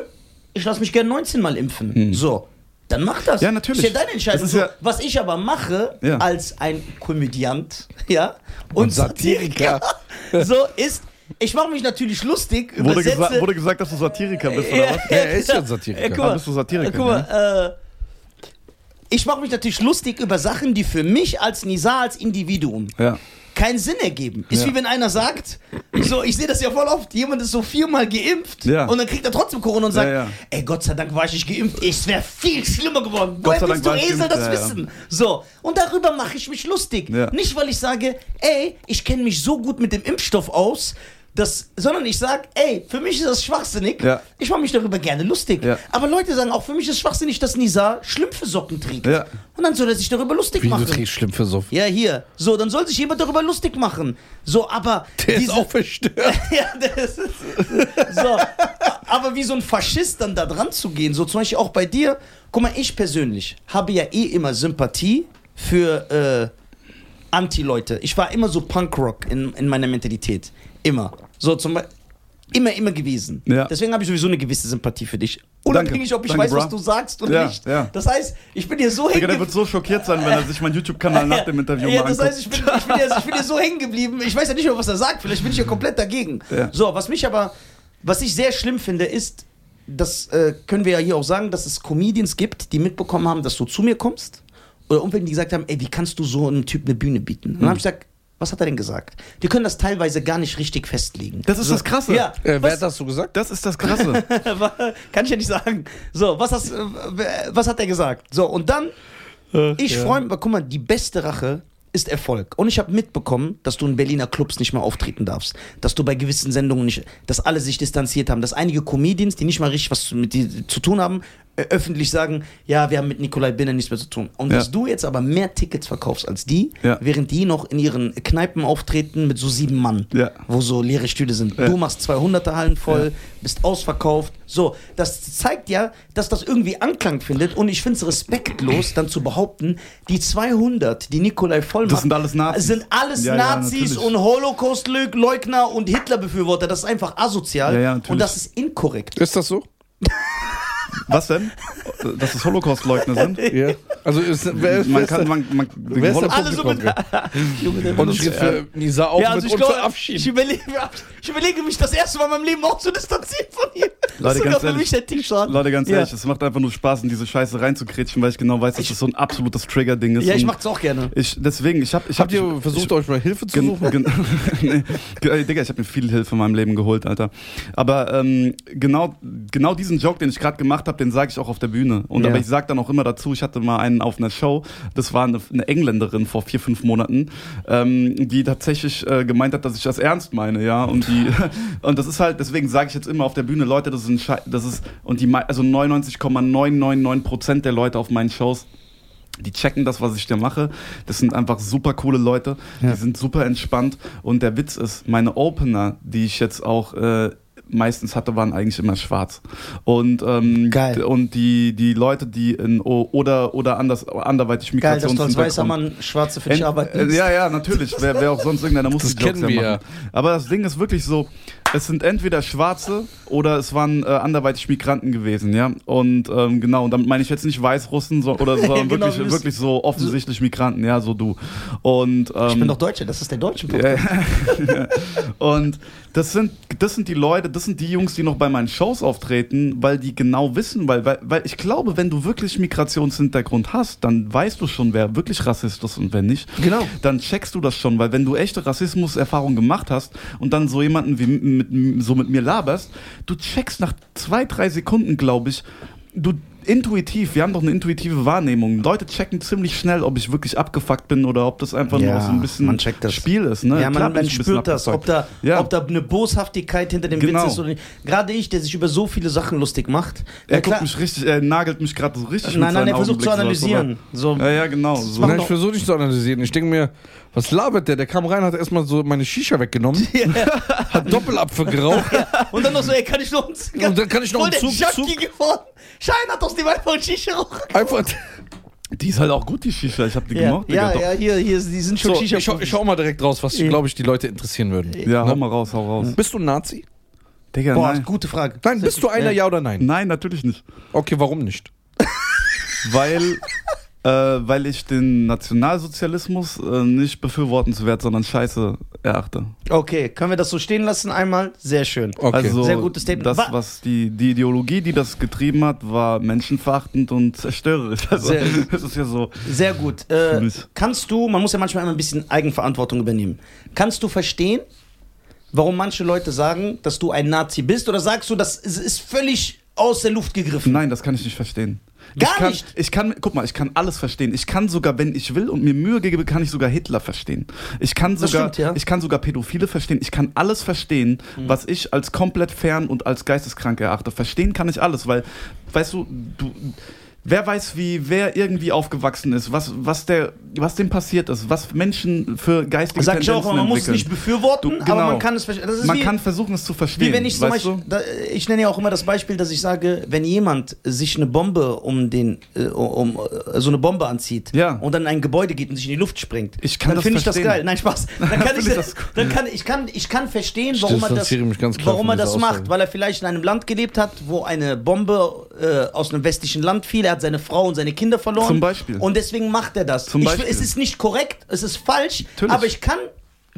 ich lasse mich gerne 19 Mal impfen. So. Dann mach das. Hm. Ja, natürlich. Ist ja deine Entscheidung. Das so, ja- was ich aber mache, Ja. als ein Komödiant, ja, und, Und Satiriker, so ist, ich mache mich natürlich lustig über Wurde, gesa wurde gesagt, dass du Satiriker bist, oder was? Ja, er ist ja ein Satiriker. Guck mal, bist du Satiriker, guck mal, äh, ich mache mich natürlich lustig über Sachen, die für mich als Nisa, als Individuum Ja. Keinen Sinn ergeben. Ist Ja. wie wenn einer sagt, so, ich sehe das ja voll oft, jemand ist so viermal geimpft Ja. und dann kriegt er trotzdem Corona und sagt, Ja, ey, Gott sei Dank war ich nicht geimpft, es wäre viel schlimmer geworden. Gott Woher willst du Esel das wissen? So, und darüber mache ich mich lustig. Nicht, weil ich sage, ey, ich kenne mich so gut mit dem Impfstoff aus, das, sondern ich sage, ey, für mich ist das schwachsinnig. Ja. Ich mache mich darüber gerne lustig. Ja. Aber Leute sagen auch, für mich ist es schwachsinnig, dass Nisa Schlümpfe-Socken trägt. Ja. Und dann soll er sich darüber lustig Wie du machen. trägst schlimm für so. Ja, hier. So, dann soll sich jemand darüber lustig machen. So, aber. Der ist diese- auch verstört. ja, das ist, so. Aber wie so ein Faschist dann da dran zu gehen, so zum Beispiel auch bei dir. Guck mal, ich persönlich habe ja eh immer Sympathie für äh, Anti-Leute. Ich war immer so Punkrock in, in meiner Mentalität. Immer. So zum Beispiel. Immer, immer gewesen. Ja. Deswegen habe ich sowieso eine gewisse Sympathie für dich. Unabhängig, ob ich Danke, weiß, was bro. du sagst oder Ja, nicht. ja. Das heißt, ich bin dir so Digga, der hängen wird so schockiert sein, wenn er sich meinen YouTube-Kanal nach dem Interview ja, mal das anguckt. heißt, ich bin, ich, bin ja, ich bin ja so hängen geblieben. Ich weiß ja nicht mehr, was er sagt. Vielleicht bin ich ja komplett dagegen. Ja. So, was mich aber, was ich sehr schlimm finde, ist, das äh, können wir ja hier auch sagen, dass es Comedians gibt, die mitbekommen haben, dass du zu mir kommst. Oder Umwelten, die gesagt haben, ey, wie kannst du so einem Typ eine Bühne bieten? Und dann Hm. habe ich gesagt, was hat er denn gesagt? Die können das teilweise gar nicht richtig festlegen. Das ist so, das Krasse. Ja, Äh, wer was, hat das so gesagt? Das ist das Krasse. kann ich ja nicht sagen. So, was, hast, äh, was hat er gesagt? So, und dann ich ja. freue mich, guck mal, die beste Rache ist Erfolg. Und ich habe mitbekommen, dass du in Berliner Clubs nicht mehr auftreten darfst. Dass du bei gewissen Sendungen nicht, dass alle sich distanziert haben. Dass einige Comedians, die nicht mal richtig was mit dir zu tun haben, öffentlich sagen, ja, wir haben mit Nikolai Binner nichts mehr zu tun. Und Ja. dass du jetzt aber mehr Tickets verkaufst als die, Ja. während die noch in ihren Kneipen auftreten mit so sieben Mann, Ja. wo so leere Stühle sind. Du machst 200er Hallen voll, bist ausverkauft. So, das zeigt ja, dass das irgendwie Anklang findet. Und ich finde es respektlos, dann zu behaupten, die 200, die Nikolai voll macht, Das sind alles Nazis. sind alles Ja, ja, Nazis natürlich. und Holocaust-Leugner und Hitler-Befürworter. Das ist einfach asozial Ja, ja, und das ist inkorrekt. Ist das so? Was denn? Dass es Holocaust-Leugner sind? Ja. Also ist, wer, Man ist kann, man, man, wer ist Alle so mit-? Junge, Und ich für Nisa auch ja, also mit ich, glaub, verabschieden. ich, überlege, ich überlege mich das erste Mal in meinem Leben auch zu distanzieren von ihm. Das Leute, ganz für ehrlich, mich der T-Shirt. Leute, ganz Ja. ehrlich, es macht einfach nur Spaß, in diese Scheiße reinzukretschen, weil ich genau weiß, dass Ich- das so ein absolutes Trigger-Ding ist. Ja, ich mach's auch gerne. Ich, deswegen, ich hab, ich Habt hab, ihr ich, versucht, euch mal Hilfe zu Gen, suchen? gen, nee, Digga, ich habe mir viel Hilfe in meinem Leben geholt, Alter. Aber ähm, genau, genau diesen Joke, den ich gerade gemacht habe, den sage ich auch auf der Bühne. Und Ja. aber ich sage dann auch immer dazu, ich hatte mal einen auf einer Show, das war eine, eine Engländerin vor vier, fünf Monaten, ähm, die tatsächlich äh, gemeint hat, dass ich das ernst meine, ja. Und die und das ist halt, deswegen sage ich jetzt immer auf der Bühne, Leute, das ist ein Schei das ist, und die also 99,999 Prozent der Leute auf meinen Shows die checken das, was ich da mache. Das sind einfach super coole Leute. Ja. Die sind super entspannt. Und der Witz ist, meine Opener, die ich jetzt auch äh, meistens hatte, waren eigentlich immer schwarz. Und, ähm, Geil. und die, die Leute, die in o- oder, oder anders, anderweitig Geil, dass du als weißer Migrationshintergrund- Mann Schwarze für dich arbeiten äh, Ja, ja, natürlich. Wer, wer auch sonst irgendeiner muss Das die Jokes kennen wir ja machen. Aber das Ding ist wirklich so, es sind entweder Schwarze oder es waren äh, anderweitig Migranten gewesen, ja. Und ähm, genau, und damit meine ich jetzt nicht Weißrussen so, oder so, sondern Genau, wirklich, wirklich so offensichtlich Migranten, ja, so du. Und ähm, Ich bin doch Deutscher, das ist der deutsche Podcast. und das sind, das sind die Leute, das sind die Jungs, die noch bei meinen Shows auftreten, weil die genau wissen, weil, weil, weil ich glaube, wenn du wirklich Migrationshintergrund hast, dann weißt du schon, wer wirklich Rassist ist und wer nicht. Genau. Dann checkst du das schon, weil wenn du echte Rassismuserfahrung gemacht hast und dann so jemanden wie mit, so mit mir laberst, du checkst nach zwei, drei Sekunden, glaube ich, du intuitiv, wir haben doch eine intuitive Wahrnehmung. Leute checken ziemlich schnell, ob ich wirklich abgefuckt bin oder ob das einfach Ja, nur so ein bisschen man checkt das. Spiel ist. Ne? Ja, Klar man, bin man spürt das, ob da, Ja. ob da eine Boshaftigkeit hinter dem Genau. Witz ist oder nicht. Gerade ich, der sich über so viele Sachen lustig macht. Er guckt mich richtig, er nagelt mich gerade so richtig nein, nein, er versucht zu so, analysieren. So, Ja, ja, genau. So. Nein, ich versuche nicht zu analysieren. Ich denke mir, was labert der? Der kam rein, hat erstmal so meine Shisha weggenommen, hat Doppelapfel geraucht Und dann noch so, ey, kann ich noch einen und dann kann ich noch einen Zug, Zug. Schein hat aus dem einfach Shisha rauchen. einfach. Die ist halt auch gut, die Shisha. Ich hab die Ja, gemocht. Digga, ja, ja, hier, hier, die sind schon So, Shisha. ich, schau, ich schau mal direkt raus, was, Ja. glaube ich, die Leute interessieren würden. ja, hau Ne? mal raus, hau raus. Bist du ein Nazi? Digga, Boah, nein. gute Frage. Nein, bist du einer, ja oder nein? Nein, natürlich nicht. Okay, warum nicht? Weil, äh, weil ich den Nationalsozialismus äh, nicht befürwortenswert, sondern scheiße erachte. Okay, können wir das so stehen lassen einmal? Sehr schön. Okay. Also, Sehr gutes Statement. Das, Wa- was die, die Ideologie, die das getrieben hat, war menschenverachtend und zerstörerisch. Also, Sehr- das ist ja so. Sehr gut. Äh, Mich. kannst du, man muss ja manchmal immer ein bisschen Eigenverantwortung übernehmen. Kannst du verstehen, warum manche Leute sagen, dass du ein Nazi bist? Oder sagst du, das ist, ist völlig aus der Luft gegriffen? Nein, das kann ich nicht verstehen. Gar ich kann, nicht? Ich kann, guck mal, ich kann alles verstehen. Ich kann sogar, wenn ich will und mir Mühe gebe, kann ich sogar Hitler verstehen. Ich kann sogar, stimmt, ja. ich kann sogar Pädophile verstehen. Ich kann alles verstehen, Mhm. was ich als komplett fern und als geisteskrank erachte. Verstehen kann ich alles, weil, weißt du, du Wer weiß, wie wer irgendwie aufgewachsen ist, was, was, der, was dem passiert ist, was Menschen für geistige Sag ich auch, Tendenzen man muss es entwickeln. nicht befürworten, Du- aber genau. man kann es verstehen. Das ist Man wie, kann versuchen, es zu verstehen. wie wenn ich zum weißt Beispiel, du? da, ich nenne ja auch immer das Beispiel, dass ich sage, wenn jemand sich eine Bombe um den, äh, um äh, so eine Bombe anzieht Ja. und dann in ein Gebäude geht und sich in die Luft springt, Ich kann dann finde ich das geil. Nein, Spaß. Dann kann ich, Finde ich das dann kann ich kann ich kann verstehen, warum er das, distanziere mich ganz klar warum er das macht, weil er vielleicht in einem Land gelebt hat, wo eine Bombe äh, aus einem westlichen Land fiel. Er hat seine Frau und seine Kinder verloren. Zum Beispiel. Und deswegen macht er das. Zum ich, Beispiel. Es ist nicht korrekt, es ist falsch, Natürlich. aber ich kann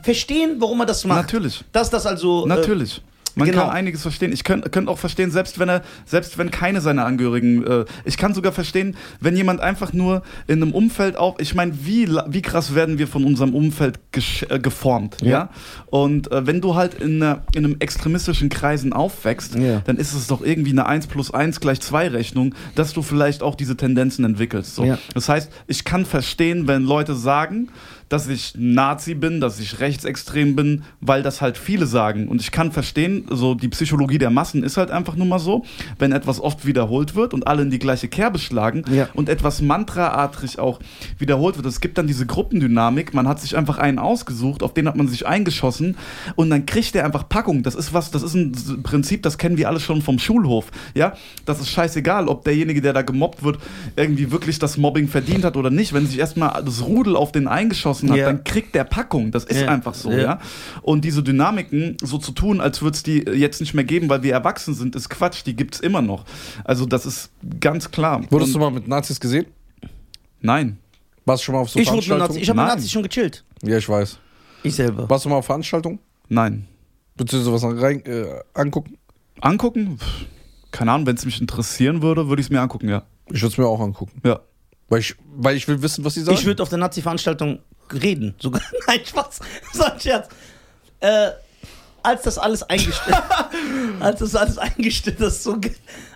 verstehen, warum er das macht. Natürlich. Dass das also. Äh, Natürlich. Man genau. kann einiges verstehen. Ich könnte könnt auch verstehen, selbst wenn er, selbst wenn keine seiner Angehörigen, äh, ich kann sogar verstehen, wenn jemand einfach nur in einem Umfeld auf, ich meine, wie, wie krass werden wir von unserem Umfeld äh, geformt, ja? Ja. Und äh, wenn du halt in, einer, in einem extremistischen Kreisen aufwächst, Ja. dann ist es doch irgendwie eine 1 plus 1 gleich 2 Rechnung, dass du vielleicht auch diese Tendenzen entwickelst. So. Ja. Das heißt, ich kann verstehen, wenn Leute sagen, dass ich Nazi bin, dass ich rechtsextrem bin, weil das halt viele sagen. Und ich kann verstehen, so die Psychologie der Massen ist halt einfach nur mal so, wenn etwas oft wiederholt wird und alle in die gleiche Kerbe schlagen Ja. und etwas mantraartig auch wiederholt wird. Es gibt dann diese Gruppendynamik, man hat sich einfach einen ausgesucht, auf den hat man sich eingeschossen und dann kriegt der einfach Packung. Das ist was, das ist ein Prinzip, das kennen wir alle schon vom Schulhof. Ja, das ist scheißegal, ob derjenige, der da gemobbt wird, irgendwie wirklich das Mobbing verdient hat oder nicht. Wenn sich erstmal das Rudel auf den eingeschossen hat, Ja. dann kriegt der Packung. Das ist Ja. einfach so, Ja. ja. Und diese Dynamiken so zu tun, als würde es die jetzt nicht mehr geben, weil wir erwachsen sind, ist Quatsch. Die gibt es immer noch. Also das ist ganz klar. Wurdest Und- du mal mit Nazis gesehen? Nein. Warst du schon mal auf so ich Veranstaltungen? Nazi, ich habe mit. Nazis schon gechillt. Ja, ich weiß. Ich selber. Warst du mal auf Veranstaltungen? Nein. Beziehungsweise was rein, äh, angucken? Angucken? Keine Ahnung, wenn es mich interessieren würde, würde ich es mir angucken, ja. Ich würde es mir auch angucken. Ja. Weil ich, weil ich will wissen, was sie sagen. Ich würde auf der Nazi-Veranstaltung reden. Sogar. Nein, Spaß. So ein Scherz. Äh, als das alles eingestürzt als das alles eingestürzt das ist so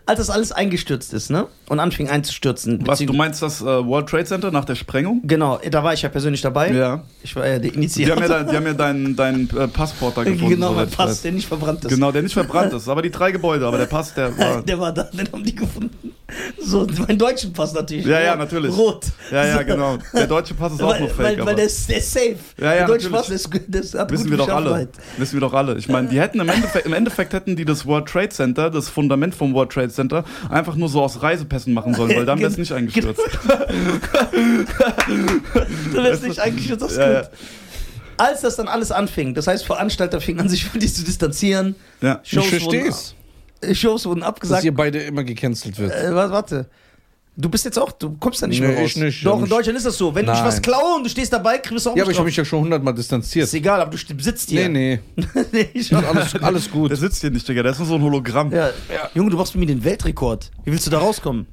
als das alles eingestürzt ist, ne? Und anfing einzustürzen. Was, du meinst das äh, World Trade Center nach der Sprengung? Genau, da war ich ja persönlich dabei. Ja. Ich war ja der Die haben ja, Initiator. dein, die haben ja deinen dein, äh, Passport da gefunden. genau, mein Pass, weiß. der nicht verbrannt ist. Genau, der nicht verbrannt ist, aber die drei Gebäude, aber der Pass, der war. Der war da, den haben die gefunden. So, meinen deutschen Pass natürlich. Ja, ja, Rot. natürlich. Rot. Ja, ja, genau. Der deutsche Pass ist auch Weil, nur fake. weil, aber weil der, ist, der ist safe. Ja, ja, der deutsche. Pass ist, das hat Wissen wir doch alle. Wissen wir doch alle. Ich meine, die hätten im Endeffekt, im Endeffekt hätten die das World Trade Center, das Fundament vom World Trade Center, einfach nur so aus Reisepässen machen sollen, weil dann wäre es nicht eingestürzt. Du wärst nicht eingeschützt, das ist Ja, gut. Als das dann alles anfing, das heißt, Veranstalter fingen an, sich von dir zu distanzieren. Ja. ich Shows verstehe es. Wurden, äh, Shows wurden Dass abgesagt. ihr beide immer gecancelt wird. Äh, warte. Du bist jetzt auch, du kommst da nicht Nee, mehr raus. ich nicht, Doch, ja, in. Deutschland ist das so. Wenn ich Nein. was klaue und du stehst dabei, kriegst du auch Ja, aber ich habe mich ja schon hundertmal distanziert. Ist egal, aber du sitzt hier. Nee, nee. nee ich Ist alles, alles gut. Der sitzt hier nicht, Digga, der ist nur so ein Hologramm. ja. Junge, du machst mit mir den Weltrekord. Wie willst du da rauskommen?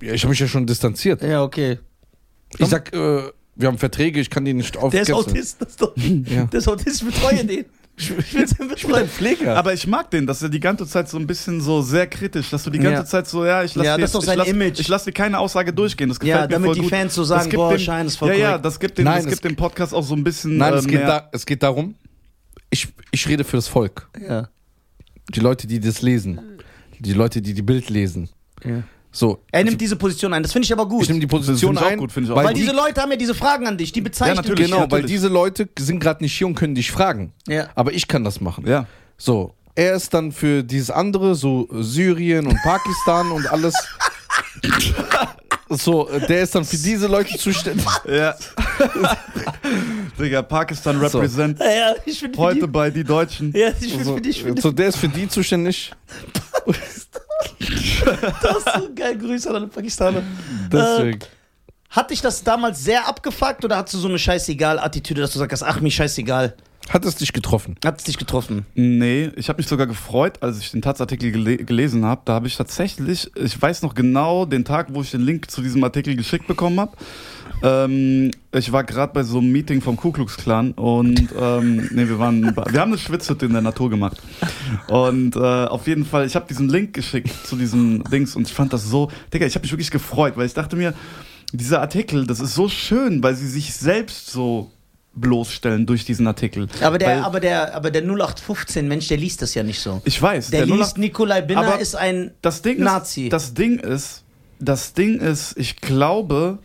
Ja, ich habe mich ja schon distanziert. Ja, okay. Ich sag, äh, wir haben Verträge, ich kann die nicht Der ist. Autist. Das ist doch, Ja. Der ist Autist, ich betreue den. Ich den bin ein Pfleger. Aber ich mag den, dass er die ganze Zeit so ein bisschen so sehr kritisch, dass du die ganze Ja. Zeit so, ja, ich lasse Ja, dir, das ist doch ich lass, Image. ich lass dir keine Aussage durchgehen. Das gefällt Ja, mir damit voll die gut. Fans so sagen, gibt boah, dem, Schein ist voll Ja, ja, das gibt dem, Nein, das gibt dem Podcast auch so ein bisschen Nein, äh, es, geht da, es geht darum, ich, ich rede für das Volk. Ja. Die Leute, die das lesen. Die Leute, die die Bild lesen. ja. So. Er nimmt diese Position ein, das finde ich aber gut. ich nehme die Position finde ich auch ein, gut, finde ich auch weil, weil gut. diese die, Leute haben ja diese Fragen an dich, die bezeichnen natürlich, dich. genau, weil natürlich. diese Leute sind gerade nicht hier und können dich fragen. Ja. Aber ich kann das machen. Ja. So, er ist dann für dieses andere, so Syrien und Pakistan und alles. So, der ist dann für diese Leute zuständig. Ja. Digga, Pakistan So. represent. Ja, ja, ich finde Heute die, bei die Deutschen. ja, ich finde So, für dich, so, der ist für die zuständig. Das ist so geil. Grüße an alle Pakistaner. Deswegen. Hat dich das damals sehr abgefuckt oder hast du so eine Scheißegal-Attitüde, dass du sagst, ach, mir scheißegal? Hat es dich getroffen? Hat es dich getroffen? Nee, ich habe mich sogar gefreut, als ich den Taz-Artikel gele gelesen habe. Da habe ich tatsächlich, ich weiß noch genau den Tag, wo ich den Link zu diesem Artikel geschickt bekommen habe. Ähm, ich war gerade bei so einem Meeting vom Ku Klux Klan und ähm, nee, wir waren, wir haben eine Schwitzhütte in der Natur gemacht und äh, auf jeden Fall, ich habe diesen Link geschickt zu diesem Dings und ich fand das so, Digga, ich habe mich wirklich gefreut, weil ich dachte mir, dieser Artikel, das ist so schön, weil sie sich selbst so bloßstellen durch diesen Artikel. Aber der, weil, aber der, aber der 0815-Mensch, der liest das ja nicht so. ich weiß, Der, der liest, 08 Nikolai Binner ist ein das Ding Nazi. Ist, das Ding ist, das Ding ist, ich glaube,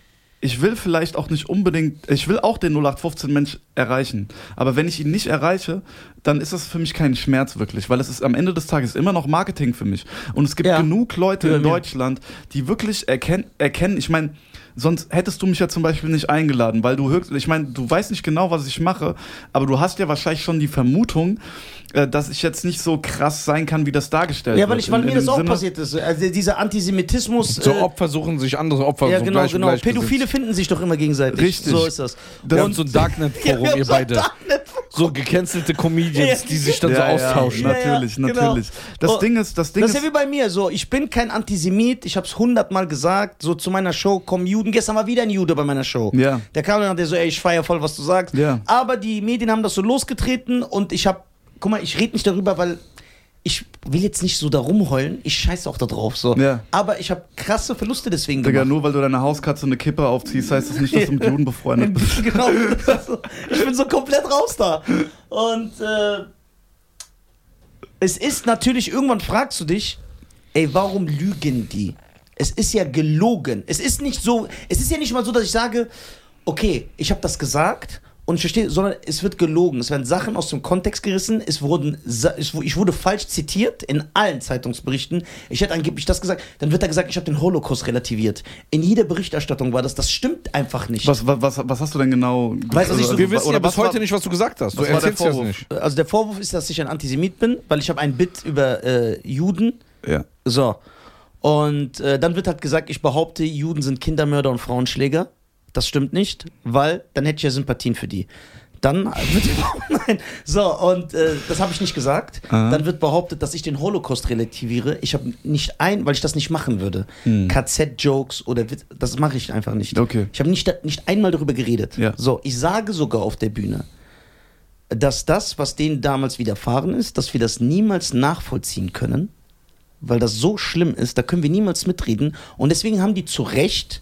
ich will vielleicht auch nicht unbedingt, ich will auch den 0815 Mensch erreichen. Aber wenn ich ihn nicht erreiche, dann ist das für mich kein Schmerz wirklich, weil es ist am Ende des Tages immer noch Marketing für mich. Und es gibt Ja. genug Leute Ja, in. Deutschland, die wirklich erkennen, erkennen, ich meine, sonst hättest du mich ja zum Beispiel nicht eingeladen, weil du höchst, ich meine, du weißt nicht genau, was ich mache, aber du hast ja wahrscheinlich schon die Vermutung, dass ich jetzt nicht so krass sein kann, wie das dargestellt ja, weil, wird. ich, weil In- mir in das dem auch Sinne- passiert ist. Also dieser Antisemitismus. So äh, Opfer suchen sich andere Opfer. ja, so genau, gleich- genau. Pädophile finden sich doch immer gegenseitig. Richtig. So ist das. Wir haben Und- so ein Darknet-Forum, Ja, ihr so beide. So gecancelte Comedians, Ja. die sich dann so austauschen. Ja, ja, natürlich, genau. natürlich. Das Oh, Ding ist, das Ding Das ist ist, ja wie bei mir so. Ich bin kein Antisemit. Ich habe es hundertmal gesagt. So zu meiner Show kommen Juden. Gestern war wieder ein Jude bei meiner Show. Ja. Der kam dann und der so, ey, ich feier voll, was du sagst. Ja. Aber die Medien haben das so losgetreten und ich habe, guck mal, ich rede nicht darüber, weil ich will jetzt nicht so da rumheulen. Ich scheiße auch da drauf. So. Ja. Aber ich habe krasse Verluste deswegen Digga, gemacht. nur weil du deine Hauskatze eine Kippe aufziehst, heißt das nicht, dass du mit Juden befreundet bist. genau. Ich bin so komplett raus da. Und äh, es ist natürlich, irgendwann fragst du dich, ey, warum lügen die? Es ist ja gelogen. Es ist nicht so, es ist ja nicht mal so, dass ich sage, okay, ich habe das gesagt und ich verstehe, sondern es wird gelogen. Es werden Sachen aus dem Kontext gerissen. Es wurden, ich wurde falsch zitiert in allen Zeitungsberichten. Ich hätte angeblich das gesagt. Dann wird da gesagt, ich habe den Holocaust relativiert. In jeder Berichterstattung war das. Das stimmt einfach nicht. Was, was, was, was hast du denn genau? Weißt was ich so- Wir wissen oder ja bis was war- heute nicht, was du gesagt hast. Du der erzählst es Vorwurf? nicht. Also der Vorwurf ist, dass ich ein Antisemit bin, weil ich habe ein Bit über äh, Juden. Ja. So. Und äh, dann wird halt gesagt, ich behaupte, Juden sind Kindermörder und Frauenschläger. Das stimmt nicht, weil dann hätte ich ja Sympathien für die. Dann wird nein. So, und äh, das habe ich nicht gesagt. Aha. Dann wird behauptet, dass ich den Holocaust relativiere. Ich habe nicht ein, weil ich das nicht machen würde. KZ-Jokes oder Witz, das mache ich einfach nicht. Okay. Ich habe nicht, nicht einmal darüber geredet. Ja. So, ich sage sogar auf der Bühne, dass das, was denen damals widerfahren ist, dass wir das niemals nachvollziehen können, weil das so schlimm ist, da können wir niemals mitreden. Und deswegen haben die zu Recht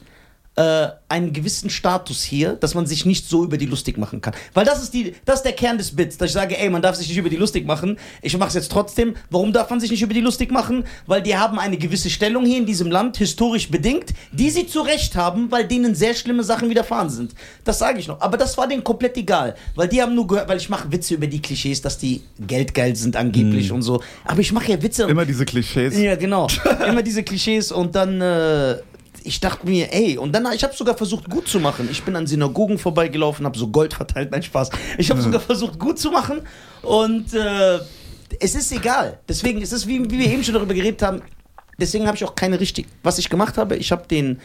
äh, einen gewissen Status hier, dass man sich nicht so über die lustig machen kann. Weil das ist, die, das ist der Kern des Bits, dass ich sage, ey, man darf sich nicht über die lustig machen. Ich mache es jetzt trotzdem. Warum darf man sich nicht über die lustig machen? Weil die haben eine gewisse Stellung hier in diesem Land, historisch bedingt, die sie zu Recht haben, weil denen sehr schlimme Sachen widerfahren sind. Das sage ich noch. Aber das war denen komplett egal. Weil die haben nur gehört, weil ich mache Witze über die Klischees, dass die geldgeil sind angeblich und so. Aber ich mache ja Witze. Immer diese Klischees. Ja, genau. Immer diese Klischees und dann, äh, ich dachte mir, ey, und dann, ich habe sogar versucht, gut zu machen. Ich bin an Synagogen vorbeigelaufen, habe so Gold verteilt, nein, Spaß. Ich habe sogar versucht, gut zu machen. Und äh, es ist egal. Deswegen ist es, wie, wie wir eben schon darüber geredet haben, deswegen habe ich auch keine richtig, was ich gemacht habe, ich habe den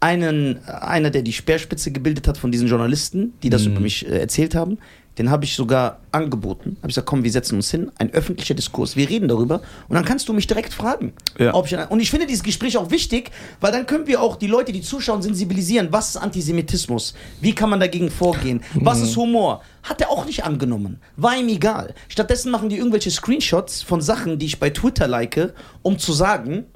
einen, einer, der die Speerspitze gebildet hat von diesen Journalisten, die das über mich äh, erzählt haben, den habe ich sogar angeboten. Habe ich gesagt, komm, wir setzen uns hin, ein öffentlicher Diskurs, wir reden darüber und dann kannst du mich direkt fragen. Ja. Ob ich, und ich finde dieses Gespräch auch wichtig, weil dann können wir auch die Leute, die zuschauen, sensibilisieren. Was ist Antisemitismus? Wie kann man dagegen vorgehen? Was ist Humor? Hat er auch nicht angenommen. War ihm egal. Stattdessen machen die irgendwelche Screenshots von Sachen, die ich bei Twitter like, um zu sagen,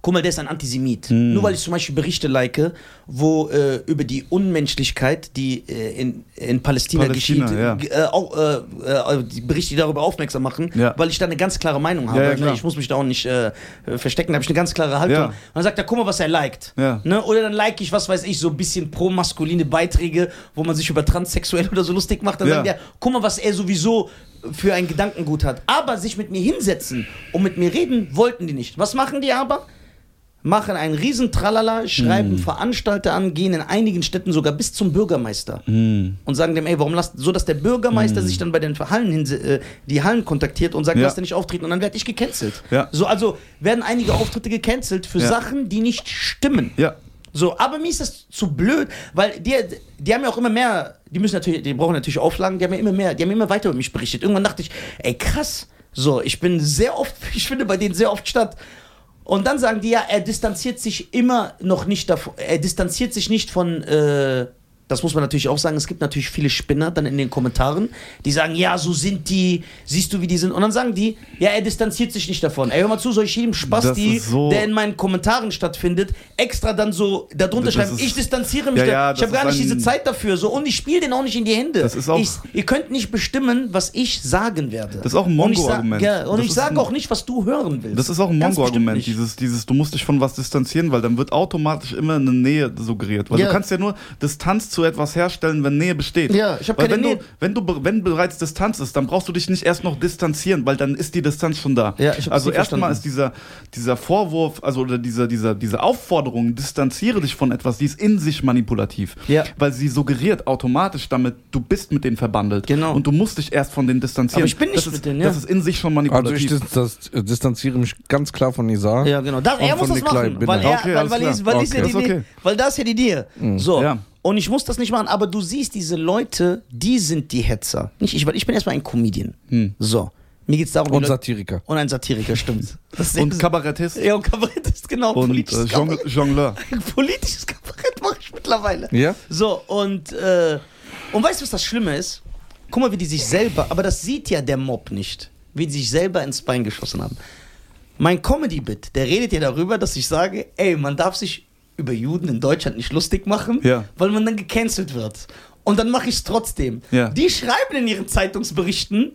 guck mal, der ist ein Antisemit. Nur weil ich zum Beispiel Berichte like, wo äh, über die Unmenschlichkeit, die äh, in, in Palästina, Palästina, geschieht, ja. äh, auch, äh, äh, die Berichte, die darüber aufmerksam machen, Ja. weil ich da eine ganz klare Meinung habe. Ja, ja, Ne, ich muss mich da auch nicht äh, verstecken, da habe ich eine ganz klare Haltung. Ja. Und dann sagt er, guck mal, was er liked. Ne? Oder dann like ich, was weiß ich, so ein bisschen pro-maskuline Beiträge, wo man sich über transsexuell oder so lustig macht. Dann sagt er, guck mal, was er sowieso für ein Gedankengut hat. Aber sich mit mir hinsetzen und mit mir reden, wollten die nicht. Was machen die aber? Machen einen riesen Tralala, schreiben Hm. Veranstalter an, gehen in einigen Städten sogar bis zum Bürgermeister Hm. und sagen dem, ey, warum lasst, so dass der Bürgermeister sich dann bei den Hallen hinse- äh, die Hallen kontaktiert und sagt, Ja. lass dir nicht auftreten und dann werde ich gecancelt. Ja. So, also werden einige Auftritte gecancelt für Ja. Sachen, die nicht stimmen. Ja. So, aber mir ist das zu blöd, weil die, die haben ja auch immer mehr, die müssen natürlich, die brauchen natürlich Auflagen, die haben ja immer mehr, die haben immer weiter über mich berichtet. Irgendwann dachte ich, ey krass, so, ich bin sehr oft, ich finde bei denen sehr oft statt. Und dann sagen die ja, er distanziert sich immer noch nicht davon, er distanziert sich nicht von, äh, das muss man natürlich auch sagen, es gibt natürlich viele Spinner dann in den Kommentaren, die sagen, ja, so sind die, siehst du, wie die sind. Und dann sagen die, ja, er distanziert sich nicht davon. Ey, hör mal zu, soll ich jedem Spasti, so- der in meinen Kommentaren stattfindet, extra dann so darunter schreiben, ist- ich distanziere mich, Ja, ja, ich habe gar nicht diese Zeit dafür. So, und ich spiele den auch nicht in die Hände. Das ist auch- ich, ihr könnt nicht bestimmen, was ich sagen werde. Das ist auch ein Mongo-Argument. Ja, und Das ich sage auch nicht, was du hören willst. Das ist auch ein Mongo-Argument, dieses, dieses, du musst dich von was distanzieren, weil dann wird automatisch immer eine Nähe suggeriert. Weil du kannst ja nur Distanz zu etwas herstellen, wenn Nähe besteht. Ja, ich hab weil keine wenn Nähe. Du, wenn, du, wenn bereits Distanz ist, dann brauchst du dich nicht erst noch distanzieren, weil dann ist die Distanz schon da. Ja, ich also erstmal ist dieser, dieser Vorwurf, also oder dieser, dieser, diese Aufforderung, distanziere dich von etwas, die ist in sich manipulativ. Ja. Weil sie suggeriert automatisch damit, du bist mit denen verbandelt. Genau. Und du musst dich erst von denen distanzieren. Aber ich bin nicht das ist, mit denen, ja. Das ist in sich schon Also ich manipulativ. distan- äh, distanziere mich ganz klar von Nizar. Ja, genau. Da, Und er muss das Nikolai machen, Binder. weil, er, Okay, weil, weil, ist, weil, ist ja Okay. die, Das ist okay. weil da ist ja die Nähe. So. Ja. Und ich muss das nicht machen, aber du siehst diese Leute, die sind die Hetzer. Nicht ich, weil ich bin erstmal ein Comedian. Hm. So. Mir geht es darum, Und Satiriker. und ein Satiriker, stimmt. Und Kabarettist ja, und Kabarettist, genau. und äh, politisches, Jongle- Kabarett, Jongleur. politisches Kabarett mache ich mittlerweile. Ja? So, und, äh, und weißt du, was das Schlimme ist? Guck mal, wie die sich selber, aber das sieht ja der Mob nicht, wie die sich selber ins Bein geschossen haben. Mein Comedy-Bit, der redet ja darüber, dass ich sage, ey, man darf sich über Juden in Deutschland nicht lustig machen, Ja. weil man dann gecancelt wird. Und dann mache ich es trotzdem. Ja. Die schreiben in ihren Zeitungsberichten,